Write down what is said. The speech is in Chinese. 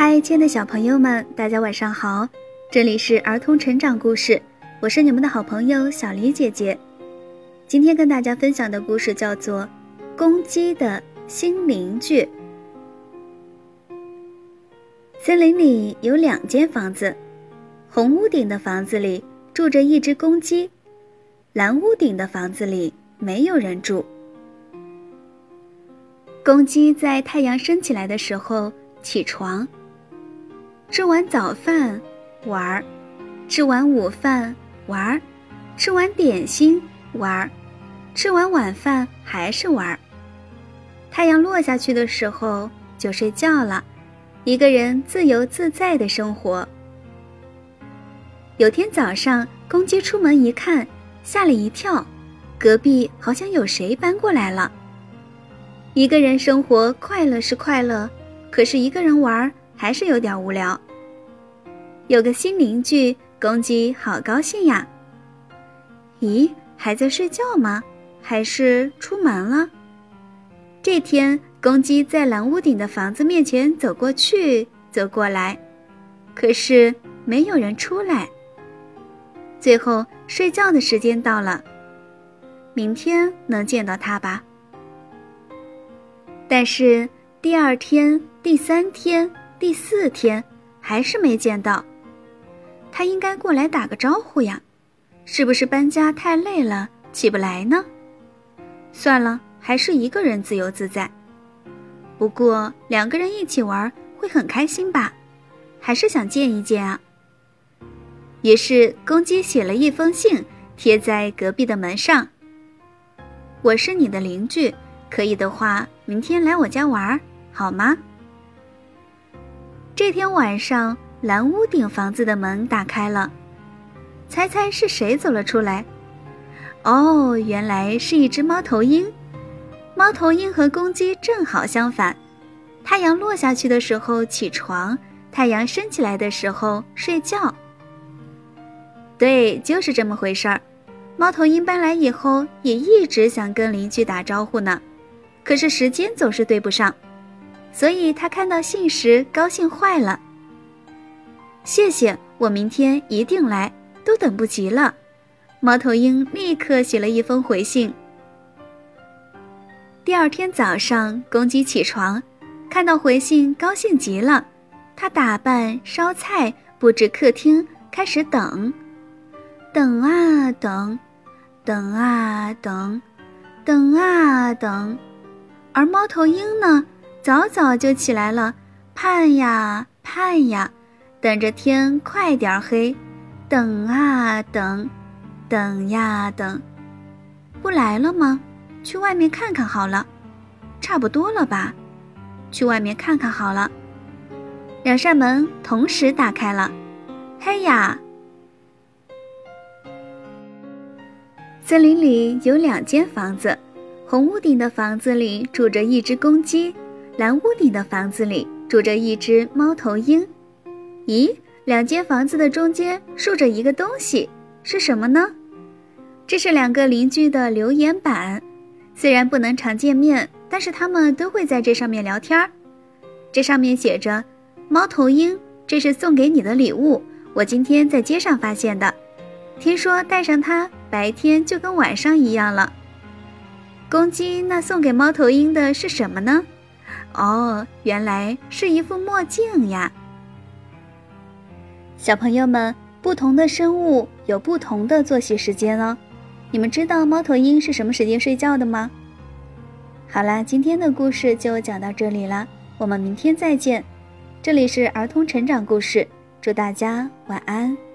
嗨，亲爱的小朋友们，大家晚上好！这里是儿童成长故事，我是你们的好朋友小黎姐姐。今天跟大家分享的故事叫做《公鸡的新邻居》。森林里有两间房子，红屋顶的房子里住着一只公鸡，蓝屋顶的房子里没有人住。公鸡在太阳升起来的时候起床。吃完早饭，玩儿；吃完午饭，玩儿；吃完点心，玩儿；吃完晚饭还是玩儿。太阳落下去的时候就睡觉了，一个人自由自在的生活。有天早上，公鸡出门一看，吓了一跳，隔壁好像有谁搬过来了。一个人生活快乐是快乐，可是一个人玩儿。还是有点无聊。有个新邻居，公鸡好高兴呀。咦，还在睡觉吗？还是出门了？这天，公鸡在蓝屋顶的房子面前走过去，走过来，可是没有人出来。最后，睡觉的时间到了，明天能见到它吧？但是第二天、第三天。第四天，还是没见到。他应该过来打个招呼呀，是不是搬家太累了起不来呢？算了，还是一个人自由自在。不过两个人一起玩会很开心吧？还是想见一见啊。于是公鸡写了一封信，贴在隔壁的门上。我是你的邻居，可以的话，明天来我家玩，好吗？这天晚上，蓝屋顶房子的门打开了，猜猜是谁走了出来？哦，原来是一只猫头鹰。猫头鹰和公鸡正好相反，太阳落下去的时候起床，太阳升起来的时候睡觉。对，就是这么回事儿。猫头鹰搬来以后，也一直想跟邻居打招呼呢，可是时间总是对不上。所以他看到信时高兴坏了。谢谢，我明天一定来，都等不及了。猫头鹰立刻写了一封回信。第二天早上，公鸡起床，看到回信，高兴极了。他打扮、烧菜、布置客厅，开始等，等啊等，等啊等，等啊等，而猫头鹰呢？早早就起来了，盼呀盼呀，等着天快点黑，等啊等，等呀等，不来了吗？去外面看看好了，差不多了吧？去外面看看好了。两扇门同时打开了，嘿呀！森林里有两间房子，红屋顶的房子里住着一只公鸡。蓝屋顶的房子里住着一只猫头鹰。咦，两间房子的中间竖着一个东西，是什么呢？这是两个邻居的留言板，虽然不能常见面，但是他们都会在这上面聊天儿。这上面写着：“猫头鹰，这是送给你的礼物，我今天在街上发现的，听说带上它，白天就跟晚上一样了。”公鸡，那送给猫头鹰的是什么呢？哦，原来是一副墨镜呀！小朋友们，不同的生物有不同的作息时间哦。你们知道猫头鹰是什么时间睡觉的吗？好啦，今天的故事就讲到这里了，我们明天再见。这里是儿童成长故事，祝大家晚安。